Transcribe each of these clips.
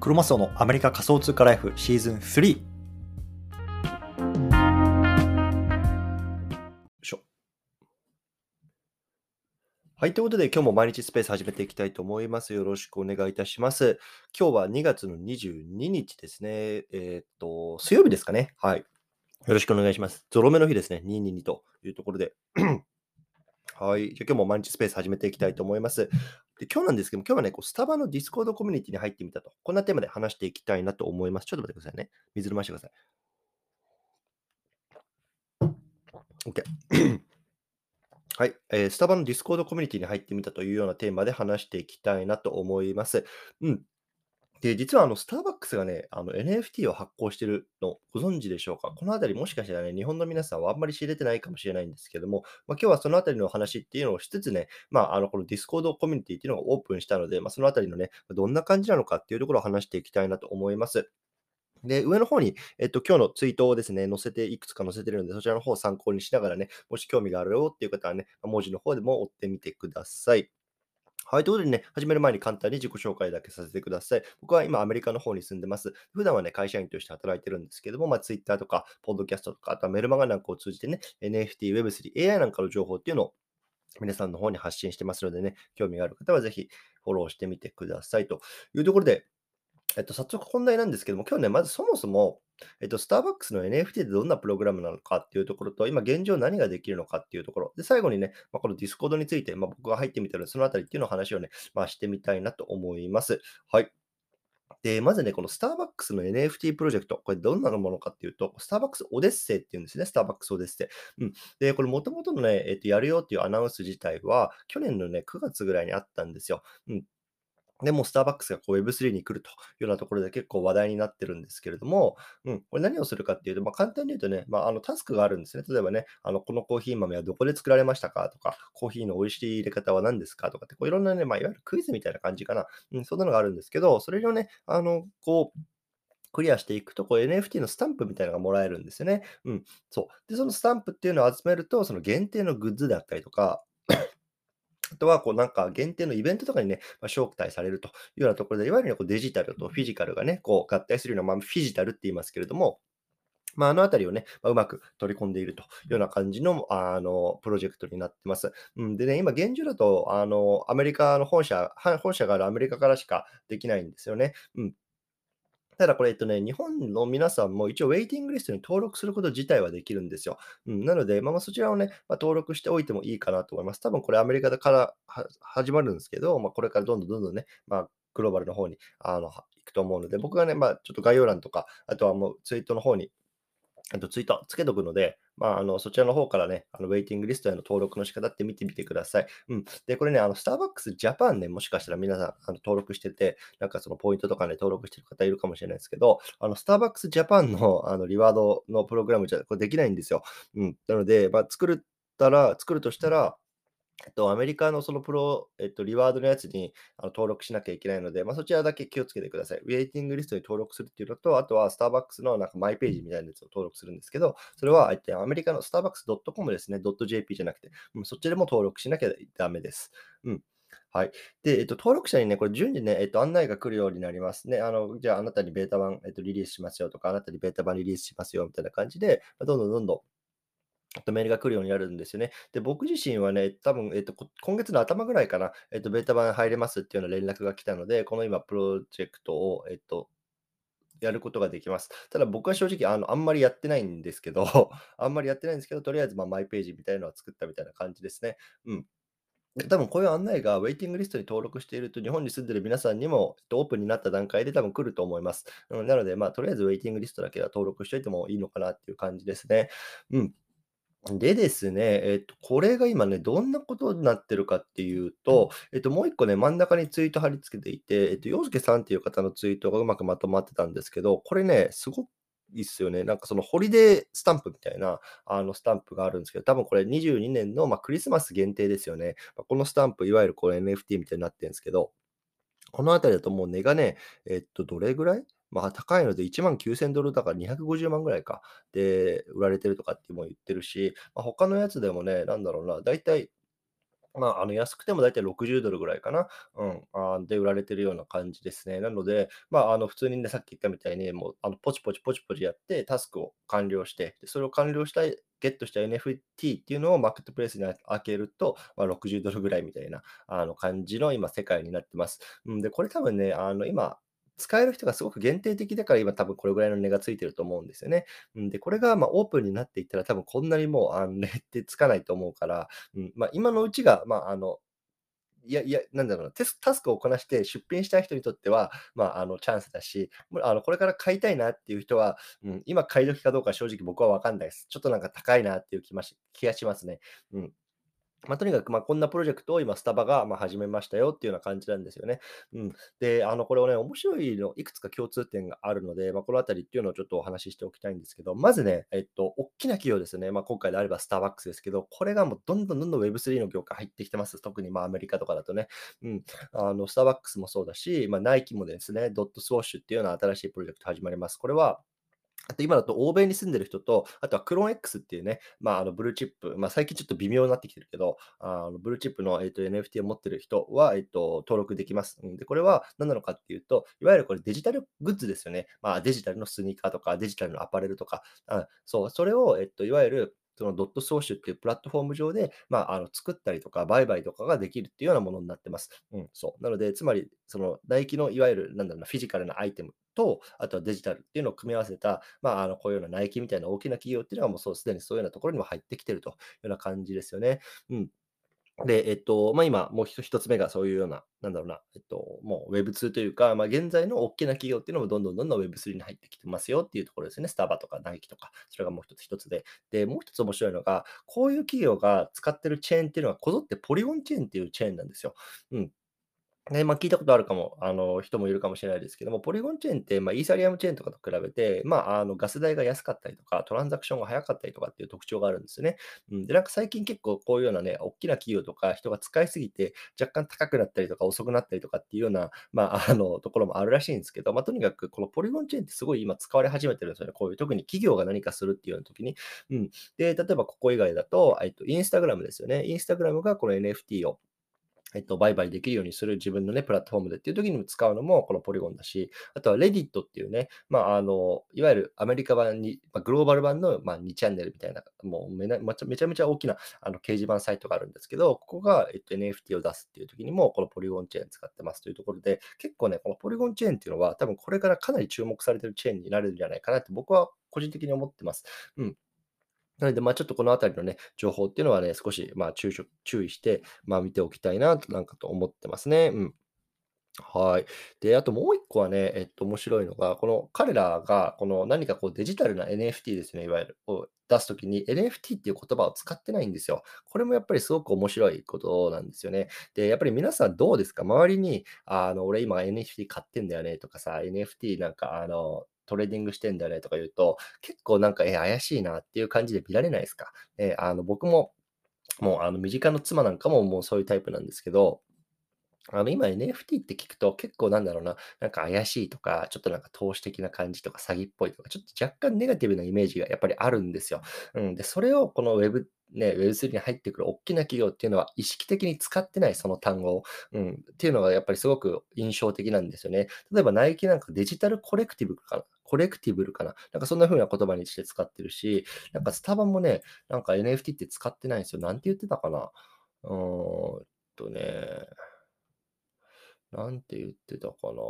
クロマスオのアメリカ仮想通貨ライフシーズン3。よいしょ。はい。ということで、今日も毎日スペース始めていきたいと思います。よろしくお願いいたします。今日は2月の22日ですね。えーっと、水曜日ですかね。はい。よろしくお願いします。ゾロ目の日ですね。222というところで。はい。じゃ今日も毎日スペース始めていきたいと思います。で今日なんですけども、今日はね、こうスタバの Discord コミュニティに入ってみたと。こんなテーマで話していきたいなと思います。ちょっと待ってくださいね。水飲ましてください。OK。はい、えースタバの Discord コミュニティに入ってみたというようなテーマで話していきたいなと思います。うん。で、実はあのスターバックスがね、あの NFT を発行してるのご存知でしょうか？このあたりもしかしたらね、日本の皆さんはあんまり知れてないかもしれないんですけども、まあ、今日はそのあたりの話っていうのをしつつね、まあ、あのこの Discord コミュニティっていうのがオープンしたので、まあ、そのあたりのね、どんな感じなのかっていうところを話していきたいなと思います。で、上の方に、えっと、今日のツイートをですね、載せて、いくつか載せてるので、そちらの方を参考にしながらね、もし興味があるよっていう方はね、文字の方でも追ってみてください。はい。ということでね、始める前に簡単に自己紹介だけさせてください。僕は今アメリカの方に住んでます。普段はね、会社員として働いてるんですけども、まあ、Twitter とか、ポッドキャストとか、あとはメルマガなんかを通じてね、NFT、Web3、AI なんかの情報っていうのを皆さんの方に発信してますのでね、興味がある方はぜひフォローしてみてくださいというところで、えっと、早速本題なんですけども、今日ね、まずそもそも、えっと、スターバックスの NFT ってどんなプログラムなのかっていうところと、今現状何ができるのかっていうところ、で、最後にね、まあ、この Discord について、まあ、僕が入ってみたので、そのあたりっていうのを話をね、まあ、してみたいなと思います。はい。で、まずね、このスターバックスの NFT プロジェクト、これどんなものかっていうと、スターバックスオデッセイっていうんですね、スターバックスオデッセイ。うん。で、これ元々のね、えっと、やるよっていうアナウンス自体は、去年のね、9月ぐらいにあったんですよ。うん。でもスターバックスがこう Web3 に来るというようなところで結構話題になってるんですけれども、うん、これ何をするかっていうと、まあ、簡単に言うとね、まあ、あのタスクがあるんですね。例えばね、あのこのコーヒー豆はどこで作られましたかとか、コーヒーの美味しい入れ方は何ですかとかって、こういろんなね、まあ、いわゆるクイズみたいな感じかな。うん、そんなのがあるんですけど、それをね、あの、こう、クリアしていくと、こう NFT のスタンプみたいなのがもらえるんですよね。うん、そう。で、そのスタンプっていうのを集めると、その限定のグッズであったりとか、あとは、こうなんか限定のイベントとかにね、まあ、招待されるというようなところで、いわゆるねこうデジタルとフィジカルがね、こう合体するような、まあ、フィジタルって言いますけれども、まあ、あのあたりをね、まあ、うまく取り込んでいるというような感じの、あの、プロジェクトになってます。うん、でね、今現状だと、あの、アメリカの本社、は本社があるアメリカからしかできないんですよね。うん。ただこれ、えっとね、日本の皆さんも一応ウェイティングリストに登録すること自体はできるんですよ。うん、なので、まあ、まあそちらをね、まあ、登録しておいてもいいかなと思います。多分これアメリカから始まるんですけど、まあ、これからどんどんどんどんね、まあ、グローバルの方にあの行くと思うので、僕がね、まあ、ちょっと概要欄とか、あとはもうツイートの方にあとツイートつけとくので、まあ、あのそちらの方からね、あのウェイティングリストへの登録の仕方って見てみてください。うん。で、これね、あのスターバックスジャパンね、もしかしたら皆さんあの登録してて、なんかそのポイントとかね、登録してる方いるかもしれないですけど、あのスターバックスジャパンのあのリワードのプログラムじゃこれできないんですよ。うん。なので、まあ、作るったら、作るとしたら、えっと、アメリカのそのプロ、えっと、リワードのやつにあの登録しなきゃいけないので、まあ、そちらだけ気をつけてください。ウェイティングリストに登録するっていうのと、あとはスターバックスのなんかマイページみたいなやつを登録するんですけど、それはえっとアメリカのスターバックス .com ですね、.jp じゃなくて、うん、そっちでも登録しなきゃダメです。うん。はい。で、えっと、登録者にね、これ順次ね、えっと、案内が来るようになりますね。あの、じゃあ、あなたにベータ版、えっと、リリースしますよとか、あなたにベータ版リリースしますよみたいな感じで、どんどんどんどん、メールが来るようになるんですよね。で、僕自身はね、多分、えっと、今月の頭ぐらいかな、えっと、ベータ版入れますっていうような連絡が来たので、この今、プロジェクトを、えっと、やることができます。ただ僕は正直、あの、あんまりやってないんですけど、あんまりやってないんですけど、とりあえず、まあ、マイページみたいなのは作ったみたいな感じですね。うん。で多分こういう案内がウェイティングリストに登録していると、日本に住んでる皆さんにもオープンになった段階で多分来ると思います。うん、なので、まあ、とりあえずウェイティングリストだけは登録しておいてもいいのかなっていう感じですね。うん。でですね、えっと、これが今ね、どんなことになってるかっていうと、えっと、もう一個ね、真ん中にツイート貼り付けていて、えっと、洋介さんっていう方のツイートがうまくまとまってたんですけど、これね、すごくいいっすよね。なんかそのホリデースタンプみたいなあのスタンプがあるんですけど、多分これ22年の、まあ、クリスマス限定ですよね。まあこのスタンプ、いわゆるこれ NFT みたいになってるんですけど、このあたりだともう値がね、えっと、どれぐらいまあ、高いので1万9000ドルだから250万ぐらいか。で、売られてるとかっても言ってるし、まあ、他のやつでもね、なんだろうな、だいたいまあ、あの、安くてもだいたい $60 ぐらいかな。うん、あ、で、売られてるような感じですね。なので、まあ、あの、普通にね、さっき言ったみたいに、もう、あの、ポチポチポチポチやって、タスクを完了して、で、それを完了したいゲットした NFT っていうのをマーケットプレイスに開けると、まあ、$60 ぐらいみたいな、あの、感じの今世界になってます。うん、で、これ多分ね、あの、今使える人がすごく限定的だから、今多分これぐらいの値がついてると思うんですよね。うん、で、これがまオープンになっていったら、多分こんなにもう、あの、値ってつかないと思うから、うん、ま、今のうちが、まあ、あの、いやいや、なんだろうな、テスタスクをこなして出品したい人にとっては、まあ、あの、チャンスだし、あの、これから買いたいなっていう人は、うん、今買い時かどうか正直僕はわかんないです。ちょっとなんか高いなっていう気まし気がしますね。うん。まあ、とにかく、ま、こんなプロジェクトを今スタバが、ま、始めましたよっていうような感じなんですよね。うん。で、あの、これをね、面白いのいくつか共通点があるので、ま、このあたりっていうのをちょっとお話ししておきたいんですけど、まずね、えっと、おっきな企業ですね。ま、今回であればスターバックスですけど、これがもうどんどんどんどん Web3 の業界入ってきてます。特に、ま、アメリカとかだとね。うん。あの、スターバックスもそうだし、ま、ナイキもですね、ドットスウォッシュっていうような新しいプロジェクト始まります。これはあと今だと欧米に住んでる人と、あとはクローン X っていうね、まあ、あのブルーチップ、まあ、最近ちょっと微妙になってきてるけど、あのブルーチップの、えー、と NFT を持ってる人は、えー、と登録できます。で、これは何なのかっていうと、いわゆるこれデジタルグッズですよね。まあ、デジタルのスニーカーとか、デジタルのアパレルとか、あそう、それを、えっと、いわゆるそのドットソーシュっていうプラットフォーム上で、まあ、あの作ったりとか、売買とかができるっていうようなものになってます。うん、そう。なので、つまり、その、ナイキのいわゆる、なんだろうな、フィジカルなアイテムと、あとはデジタルっていうのを組み合わせた、まあ、あのこういうようなナイキみたいな大きな企業っていうのはもうそうすでにそういうようなところにも入ってきてるというような感じですよね。うん。で、えっと、まあ、今、もう一つ目がそういうような、なんだろうな、えっと、もう Web2 というか、まあ、現在の大きな企業っていうのもどんどんどんどん Web3 に入ってきてますよっていうところですね。スタバとかナイキとか、それがもう一つ一つで。で、もう一つ面白いのが、こういう企業が使ってるチェーンっていうのは、こぞってポリゴンチェーンっていうチェーンなんですよ。うん。ね、まあ、聞いたことあるかも、あの、人もいるかもしれないですけども、ポリゴンチェーンって、まあ、イーサリアムチェーンとかと比べて、まあ、あの、ガス代が安かったりとか、トランザクションが早かったりとかっていう特徴があるんですよね。うん、で、なんか最近結構こういうようなね、大きな企業とか人が使いすぎて、若干高くなったりとか遅くなったりとかっていうような、まあ、あの、ところもあるらしいんですけど、まあ、とにかくこのポリゴンチェーンってすごい今使われ始めてるんですよね。こういう、特に企業が何かするっていうような時に。うん。で、例えばここ以外だと、えっと、インスタグラムですよね。インスタグラムがこの NFT をえっと、売買できるようにする自分のね、プラットフォームでっていう時にも使うのもこのポリゴンだし、あとは Reddit っていうね、まあ、あの、いわゆるアメリカ版に、まあ、グローバル版の、まあ、2チャンネルみたいな、もうめなめちゃめちゃ大きなあの掲示板サイトがあるんですけど、ここが、えっと、NFT を出すっていう時にも、このポリゴンチェーン使ってますというところで、結構ね、このポリゴンチェーンっていうのは、多分これからかなり注目されてるチェーンになるんじゃないかなって僕は個人的に思ってます。うん。なので、まあ、ちょっとこのあたりのね、情報っていうのはね、少し、まあ、注意して、まあ、見ておきたいな、なんかと思ってますね。うん。はい。で、あともう一個はね、えっと、面白いのが、この彼らが、この何かこうデジタルな NFT ですね、いわゆる、を出すときに NFT っていう言葉を使ってないんですよ。これもやっぱりすごく面白いことなんですよね。で、やっぱり皆さんどうですか？周りに、あの、俺今 NFT 買ってんだよねとかさ、NFT なんか、あの、トレーディングしてんだよねとか言うと、結構なんか、え、怪しいなっていう感じで見られないですか？え、あの、僕も、もう、あの、身近の妻なんかももうそういうタイプなんですけど、あの、今 NFT って聞くと結構なんだろうな、なんか怪しいとか、ちょっとなんか投資的な感じとか詐欺っぽいとか、ちょっと若干ネガティブなイメージがやっぱりあるんですよ。うん。で、それをこの Web ね、Web3 に入ってくる大きな企業っていうのは意識的に使ってないその単語を、うん、っていうのがやっぱりすごく印象的なんですよね。例えばナイキなんかデジタルコレクティブかなコレクティブルかななんかそんな風な言葉にして使ってるし、なんかスタバもね、なんか NFT って使ってないんですよ。なんて言ってたかなうーんとね、なんて言ってたかな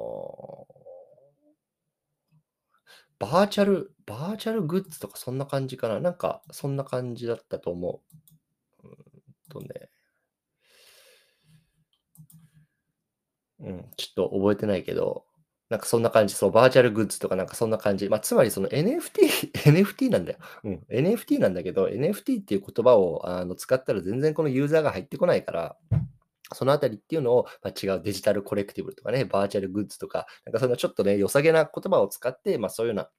バーチャル、バーチャルグッズとかそんな感じかななんか、そんな感じだったと思う。うんとね。うん、ちょっと覚えてないけど、なんかそんな感じ、そう、バーチャルグッズとかなんかそんな感じ。まあ、つまりその NFT、NFT なんだよ。うん、NFT なんだけど、NFT っていう言葉をあの使ったら全然このユーザーが入ってこないから、そのあたりっていうのを、まあ、違うデジタルコレクティブとかね、バーチャルグッズとか、なんかそんなちょっとね、良さげな言葉を使って、まあそういうような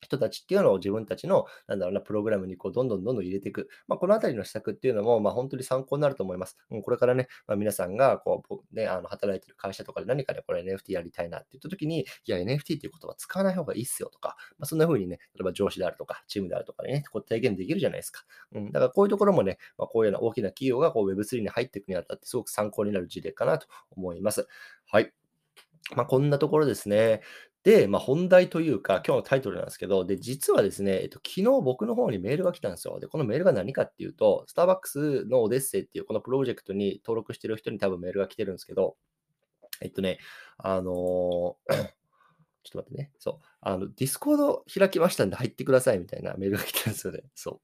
人たちっていうのを自分たちの、なんだろうな、プログラムにこうどんどんどんどん入れていく。まあ、このあたりの施策っていうのも、まあ、本当に参考になると思います。うん、これからね、まあ、皆さんがこう、ね、あの働いてる会社とかで何かでこれ NFT やりたいなって言った時に、いや、NFT っていう言葉使わない方がいいっすよとか、まあ、そんな風にね、例えば上司であるとか、チームであるとかね、こう体験できるじゃないですか。うん、だからこういうところもね、まあ、こういうような大きな企業がこう Web3 に入っていくにあたってすごく参考になる事例かなと思います。はい。まあ、こんなところですね。で、まあ、本題というか、今日のタイトルなんですけど、で、実はですね、えっと、昨日僕の方にメールが来たんですよ。で、このメールが何かっていうと、スターバックスのオデッセイっていうこのプロジェクトに登録してる人に多分メールが来てるんですけど、えっとね、あのー ちょっと待ってね。そう。あの、 Discord開きましたんで入ってくださいみたいなメールが来てるんですよね。そ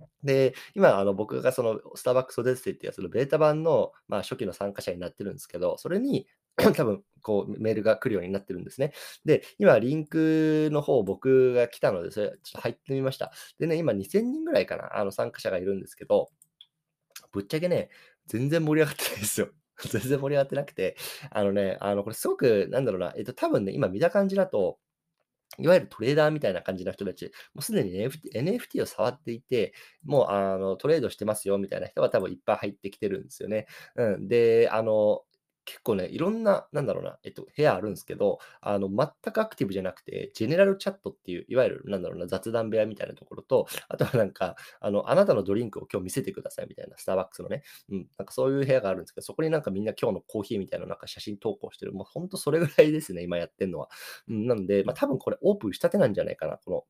う。で、今、あの僕がそのスターバックスオデッセイっていうやつのベータ版の、まあ、初期の参加者になってるんですけど、それに 多分、こう、メールが来るようになってるんですね。で、今、リンクの方、僕が来たので、それ、ちょっと入ってみました。でね、今、2000人ぐらいかな、あの、参加者がいるんですけど、ぶっちゃけね、全然盛り上がってないですよ。全然盛り上がってなくて、あのね、あの、これすごく、なんだろうな、えっと、多分ね、今見た感じだと、いわゆるトレーダーみたいな感じの人たち、もうすでに NFT, NFT を触っていて、もうあのトレードしてますよみたいな人が多分いっぱい入ってきてるんですよね。うん、で、あの、結構ね、いろんな、なんだろうな、えっと、部屋あるんですけど、あの、全くアクティブじゃなくて、ジェネラルチャットっていう、いわゆる、なんだろうな、雑談部屋みたいなところと、あとはなんか、あの、あなたのドリンクを今日見せてくださいみたいな、スターバックスのね、うん、なんかそういう部屋があるんですけど、そこになんかみんな今日のコーヒーみたいななんか写真投稿してる、もうほんとそれぐらいですね、今やってるのは。うん、なので、まあ多分これオープンしたてなんじゃないかな、この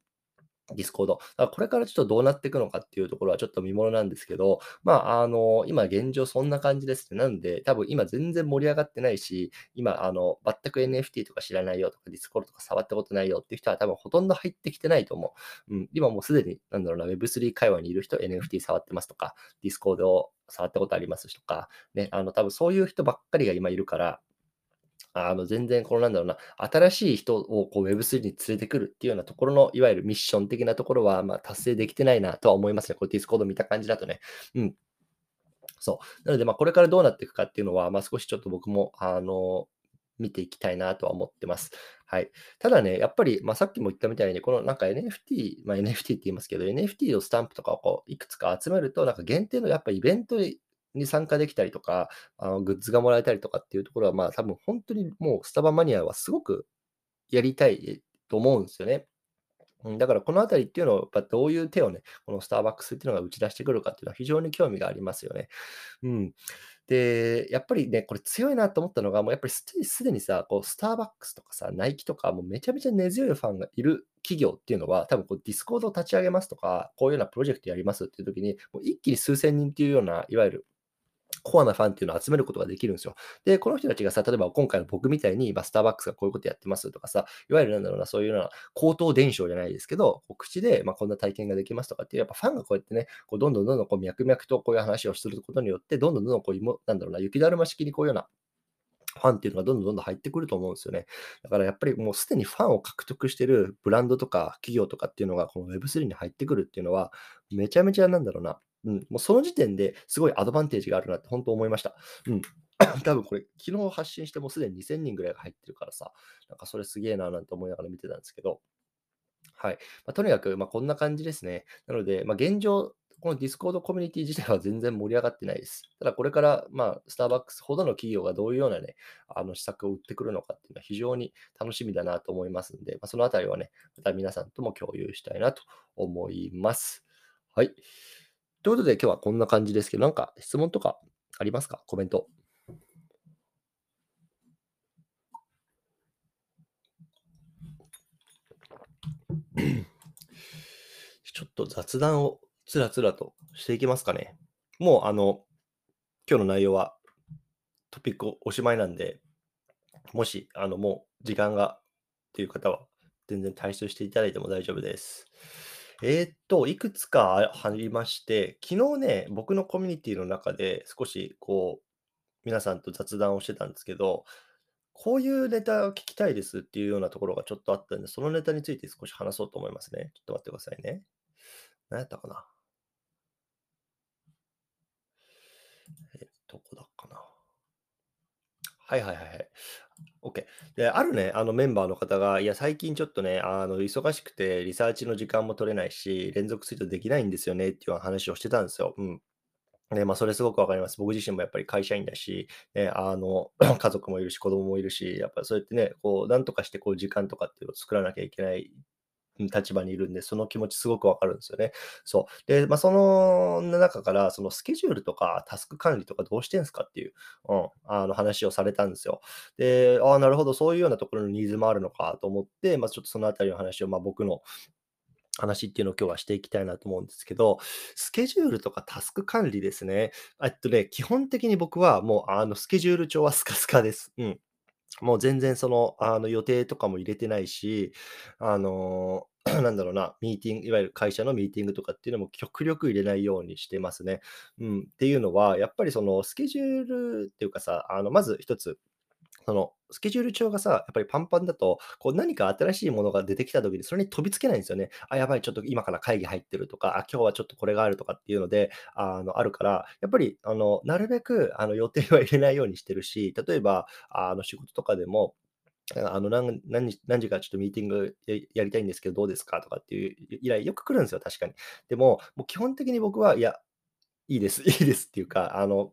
Discord。だからこれからちょっとどうなっていくのかっていうところはちょっと見ものなんですけど、まあ、あの、今現状そんな感じですね。なんで、多分今全然盛り上がってないし、今、あの、全く NFT とか知らないよとか、 Discordとか触ったことないよっていう人は多分ほとんど入ってきてないと思う。うん、今もうすでに、なんだろうな、Web3 会話にいる人 NFT 触ってますとか、 Discordを触ったことありますとか、ね、あの、多分そういう人ばっかりが今いるから、あの、全然、このなんだろうな、新しい人をこう Web3 に連れてくるっていうようなところの、いわゆるミッション的なところは、ま、達成できてないなとは思いますね。これ Discord 見た感じだとね。うん。そう。なので、ま、これからどうなっていくかっていうのは、まあ、少しちょっと僕も、あの、見ていきたいなとは思ってます。はい。ただね、やっぱり、まあ、さっきも言ったみたいに、このなんか NFT、まあ、NFT って言いますけど、NFT のスタンプとかをこういくつか集めると、なんか限定のやっぱイベントに参加できたりとか、あのグッズがもらえたりとかっていうところは、まあ多分本当にもうスタバマニアはすごくやりたいと思うんですよね。だからこのあたりっていうのを、やっぱどういう手をね、このスターバックスっていうのが打ち出してくるかっていうのは非常に興味がありますよね。うん。で、やっぱりね、これ強いなと思ったのが、もうやっぱりすでにさ、こうスターバックスとかさ、ナイキとか、もうめちゃめちゃ根強いファンがいる企業っていうのは、多分こう Discordを立ち上げますとか、こういうようなプロジェクトやりますっていう時に、もう一気に数千人っていうような、いわゆるコアなファンっていうのを集めることができるんですよ。で、この人たちがさ、例えば今回の僕みたいに、まスターバックスがこういうことやってますとかさ、いわゆるなんだろうな、そういうような口頭伝承じゃないですけど、こう口で、まあこんな体験ができますとかっていう、やっぱファンがこうやってね、こうどんどんどんどんこう脈々とこういう話をすることによって、どんどんどんどんこう、なんだろうな、雪だるま式にこういうようなファンっていうのがどんどんどんどん入ってくると思うんですよね。だからやっぱりもうすでにファンを獲得してるブランドとか企業とかっていうのがこの Web3 に入ってくるっていうのは、めちゃめちゃなんだろうな、うん、もうその時点ですごいアドバンテージがあるなって本当思いました。うん。多分これ、昨日発信してもすでに2000人ぐらいが入ってるからさ、なんかそれすげえななんて思いながら見てたんですけど、はい。まあ、とにかく、まあ、こんな感じですね。なので、まあ、現状、この Discordコミュニティ自体は全然盛り上がってないです。ただこれから、まあ、スターバックスほどの企業がどういうようなね、あの施策を打ってくるのかっていうのは非常に楽しみだなと思いますんで、まあ、そのあたりはね、また皆さんとも共有したいなと思います。はい。ということで今日はこんな感じですけど、なんか質問とかありますか？コメント。ちょっと雑談をつらつらとしていきますかね。もうあの、今日の内容はトピックおしまいなんで、もしあのもう時間がっていう方は全然退出していただいても大丈夫です。えーっと、いくつかありまして、昨日ね、僕のコミュニティの中で少しこう、皆さんと雑談をしてたんですけど、こういうネタを聞きたいですっていうようなところがちょっとあったんで、そのネタについて少し話そうと思いますね。ちょっと待ってくださいね。何やったかな？え、どこだっかなはいはいはいはい。OK。で、あるね、あのメンバーの方が、いや、最近ちょっとね、あの、忙しくてリサーチの時間も取れないし、連続ツイートできないんですよねっていう話をしてたんですよ。うん。で、まあ、それすごくわかります。僕自身もやっぱり会社員だし、ね、あの、家族もいるし、子供もいるし、やっぱそうやってね、こう、なんとかしてこう時間とかっていうのを作らなきゃいけない立場にいるんで、その気持ちすごくわかるんですよね。そう。で、まあ、その中から、そのスケジュールとかタスク管理とかどうしてんすかっていう、うん、あの話をされたんですよ。で、ああ、なるほど、そういうようなところのニーズもあるのかと思って、まあ、ちょっとそのあたりの話を、まあ、僕の話っていうのを今日はしていきたいなと思うんですけど、スケジュールとかタスク管理ですね。えっとね、基本的に僕はもうあのスケジュール帳はスカスカです。うん。もう全然その、あの予定とかも入れてないし、あの、なんだろうな、ミーティング、いわゆる会社のミーティングとかっていうのも極力入れないようにしてますね。うん。っていうのは、やっぱりそのスケジュールっていうかさ、あの、まず一つ、そのスケジュール帳がさ、やっぱりパンパンだと、こう何か新しいものが出てきた時にそれに飛びつけないんですよね。あ、やばい、ちょっと今から会議入ってるとか、あ、今日はちょっとこれがあるとかっていうので、あの、あるから、やっぱり、あの、なるべく、あの、予定は入れないようにしてるし、例えば、あの、仕事とかでも、あの、何何何時かちょっとミーティングやりたいんですけど、どうですかとかっていう依頼よく来るんですよ、確かに。でも、もう基本的に僕は、いや、いいです、いいですっていうか、あの、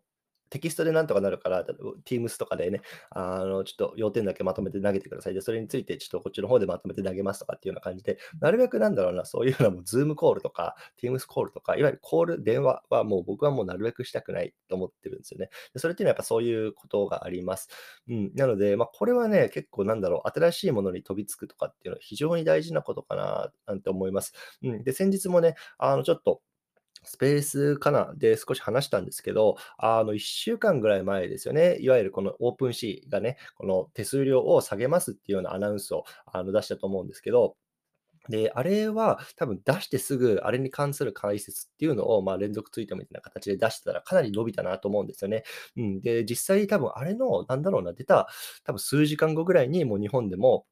テキストでなんとかなるから、Teams とかでね、あの、ちょっと要点だけまとめて投げてください。で、それについてちょっとこっちの方でまとめて投げますとかっていうような感じで、なるべくなんだろうな、そういうようなもう Zoom コールとか、Teams コールとか、いわゆるコール、電話はもう僕はもうなるべくしたくないと思ってるんですよね。でそれっていうのはやっぱそういうことがあります。うん。なので、まあ、これはね、結構なんだろう、新しいものに飛びつくとかっていうのは非常に大事なことかな、なんて思います。うん。で、先日もね、あの、ちょっと、スペースかな？で少し話したんですけど、あの、1週間ぐらい前ですよね。いわゆるこのオープンシーがね、この手数料を下げますっていうようなアナウンスをあの出したと思うんですけど、で、あれは多分出してすぐ、あれに関する解説っていうのを、まあ、連続ツイートみたいな形で出してたらかなり伸びたなと思うんですよね。うん。で、実際多分あれの、なんだろうな、出た多分数時間後ぐらいにもう日本でも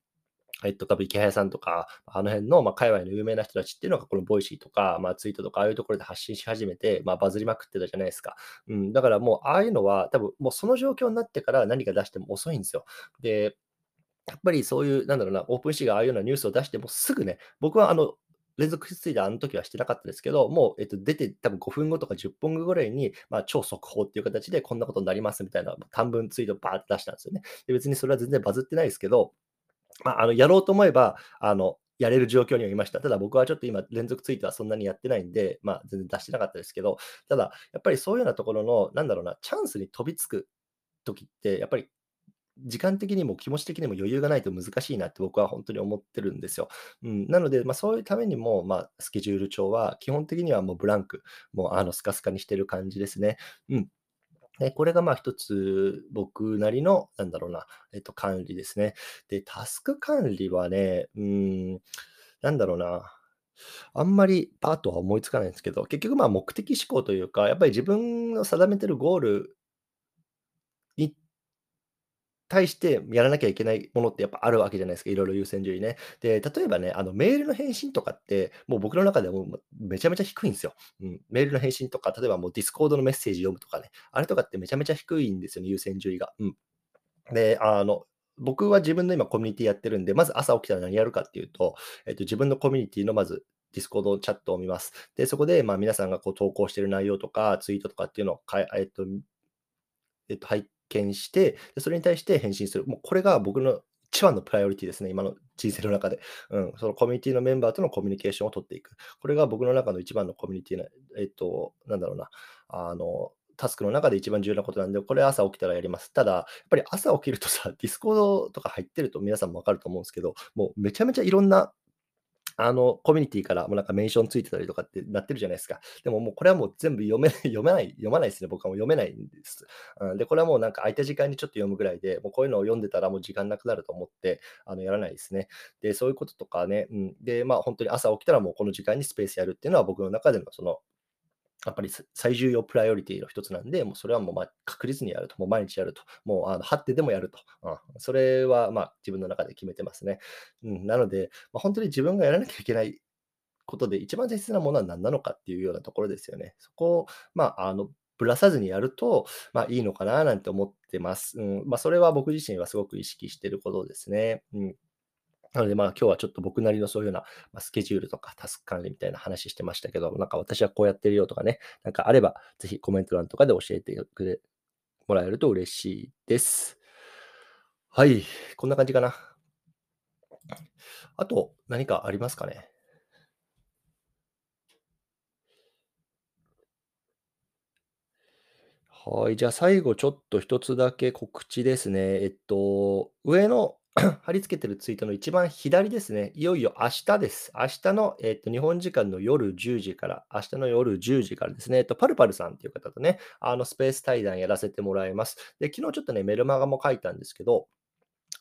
えっと、多分イケハヤさんとか、あの辺の、まあ、界隈の有名な人たちっていうのが、この Voicy とか、まあ、ツイートとか、ああいうところで発信し始めて、まあ、バズりまくってたじゃないですか。うん、だからもう、ああいうのは、多分もうその状況になってから何か出しても遅いんですよ。で、やっぱりそういう、なんだろうな、 OpenSea がああいうようなニュースを出してもすぐね、僕はあの、連続ツイートあの時はしてなかったですけど、もう、えっと、出て多分5分後とか10分後ぐらいに、まあ、超速報っていう形でこんなことになりますみたいな短文ツイートバーって出したんですよね。で別にそれは全然バズってないですけど、まあ、あの、やろうと思えば、あの、やれる状況にはいました。ただ僕はちょっと今連続ツイートはそんなにやってないんで、まあ、全然出してなかったですけど、ただやっぱりそういうようなところの、なんだろうな、チャンスに飛びつく時って、やっぱり時間的にも気持ち的にも余裕がないと難しいなって僕は本当に思ってるんですよ。うん、なので、まあ、そういうためにも、まあ、スケジュール帳は基本的にはもうブランク、もうあのスカスカにしてる感じですね。うん。で、これがまあ一つ僕なりの、なんだろうな、えっと、管理ですね。で、タスク管理はね、うーん、なんだろうな、あんまりパーッとは思いつかないんですけど、結局まあ目的思考というか、やっぱり自分の定めてるゴールに対してやらなきゃいけないものってやっぱあるわけじゃないですか、いろいろ優先順位ね。で、例えばね、あのメールの返信とかって、もう僕の中でもめちゃめちゃ低いんですよ。うん、メールの返信とか、例えばもう Discordのメッセージ読むとかね、あれとかってめちゃめちゃ低いんですよね、優先順位が。うん。で、あの、僕は自分の今コミュニティやってるんで、まず朝起きたら何やるかっていうと、えっと、自分のコミュニティのまず Discordチャットを見ます。で、そこで、まあ、皆さんがこう投稿している内容とか、ツイートとかっていうのをえ、っと、えっと、拝見して、それに対して返信する。もうこれが僕の一番のプライオリティですね、今の人生の中で。うん、そのコミュニティのメンバーとのコミュニケーションを取っていく。これが僕の中の一番のコミュニティな、えっと、なんだろうな、あの、タスクの中で一番重要なことなんで、これ朝起きたらやります。ただ、やっぱり朝起きるとさ、 Discordとか入ってると皆さんもわかると思うんですけど、もうめちゃめちゃいろんなあの、コミュニティからもなんかメンションついてたりとかってなってるじゃないですか。でももうこれはもう全部読め 読めない、読まないですね。僕はもう読めないんです。うん、で、これはもうなんか空いた時間にちょっと読むぐらいで、もうこういうのを読んでたらもう時間なくなると思って、あの、やらないですね。で、そういうこととかね、うん。で、まあ本当に朝起きたらもうこの時間にスペースやるっていうのは僕の中でのそのやっぱり最重要プライオリティの一つなんで、もうそれはもうま確実にやると、もう毎日やると、もうあの張ってでもやると、うん、それはまあ自分の中で決めてますね。うん、なので、まあ、本当に自分がやらなきゃいけないことで、一番大切なものは何なのかっていうようなところですよね。そこを、まあ、あの、ぶらさずにやると、まあ、いいのかななんて思ってます。うん、まあ、それは僕自身はすごく意識してることですね。うん。なので、まあ、今日はちょっと僕なりのそういうような、ま、スケジュールとかタスク管理みたいな話してましたけど、なんか私はこうやってるよとかね、なんかあれば、ぜひコメント欄とかで教えてくれもらえると嬉しいです。はい、こんな感じかな。あと、何かありますかね？はい、じゃあ最後ちょっと一つだけ告知ですね。えっと、上の 貼り付けてるツイートの一番左ですね。いよいよ明日です。明日の、えっと、日本時間の夜10時から、明日の夜10時からですね、えっと、パルパルさんっていう方とね、あの、スペース対談やらせてもらいます。で、昨日ちょっとね、メルマガも書いたんですけど、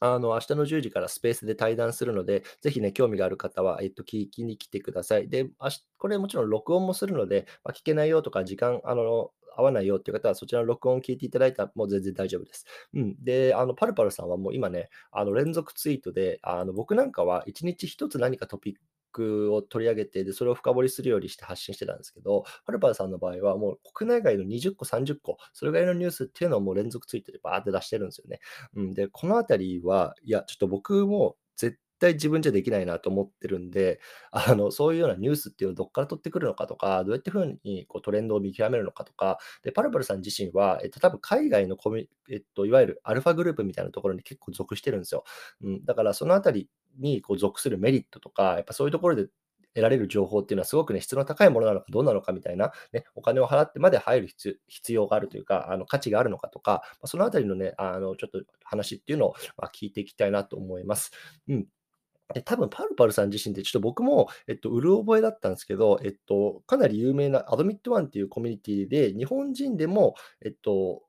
あの、明日の10時からスペースで対談するので、ぜひね、興味がある方は、えっと、聞きに来てください。で、あしこれもちろん録音もするので、まあ、聞けないよとか、時間、あの、合わないよっていう方は、そちらの録音を聞いていただいたら、もう全然大丈夫です。うん。で、あの、パルパルさんはもう今ね、あの、連続ツイートで、あの、僕なんかは1日1つ何かトピックを取り上げて、で、それを深掘りするようにして発信してたんですけど、パルパルさんの場合はもう国内外の20個、30個、それぐらいのニュースっていうのをもう連続ツイートでバーって出してるんですよね。うん。で、このあたりは、いや、ちょっと僕も絶対自分じゃできないなと思ってるんで、あの、そういうようなニュースっていうのをどっから取ってくるのかとか、どうやってふうにこうトレンドを見極めるのかとか、で、パルパルさん自身は、えっと、多分海外のコミえっと、いわゆるアルファグループみたいなところに結構属してるんですよ。うん、だからそのあたりにこう属するメリットとか、やっぱそういうところで得られる情報っていうのはすごくね、質の高いものなのかどうなのかみたいな、ね、お金を払ってまで入る必要があるというか、あの価値があるのかとか、まそのあたりのね、あのちょっと話っていうのを、ま聞いていきたいなと思います。うん。で、多分パルパルさん自身ってちょっと僕も、えっと、うる覚えだったんですけど、えっと、かなり有名なアドミットワンっていうコミュニティで、日本人でも、えっと、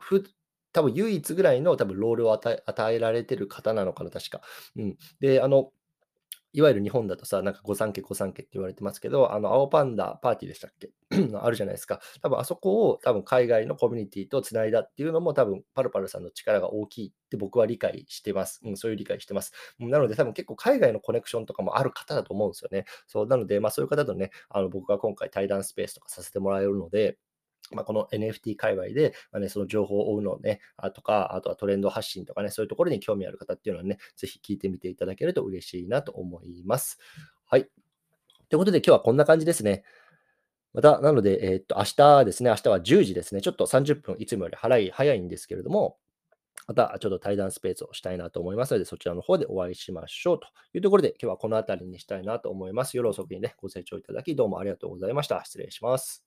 ふ多分唯一ぐらいの多分ロールを与え与えられてる方なのかな、確か。うん。で、あのいわゆる日本だとさ、なんか御三家御三家って言われてますけど、あの、青パンダパーティーでしたっけ？あるじゃないですか。多分あそこを多分海外のコミュニティとつないだっていうのも多分パルパルさんの力が大きいって僕は理解してます。うん、そういう理解してます。なので多分結構海外のコネクションとかもある方だと思うんですよね。そう、なので、まあそういう方とね、あの僕が今回対談スペースとかさせてもらえるので、まあ、この NFT 界隈で、まあね、その情報を追うのね、あとか、あとはトレンド発信とかね、そういうところに興味ある方っていうのはね、ぜひ聞いてみていただけると嬉しいなと思います。はい。ということで、今日はこんな感じですね。また、なので、えー、っと、明日ですね、明日は10時ですね、ちょっと30分いつもより早い早いんですけれども、またちょっと対談スペースをしたいなと思いますので、そちらの方でお会いしましょうというところで、今日はこの辺りにしたいなと思います。夜遅くにね、ご清聴いただき、どうもありがとうございました。失礼します。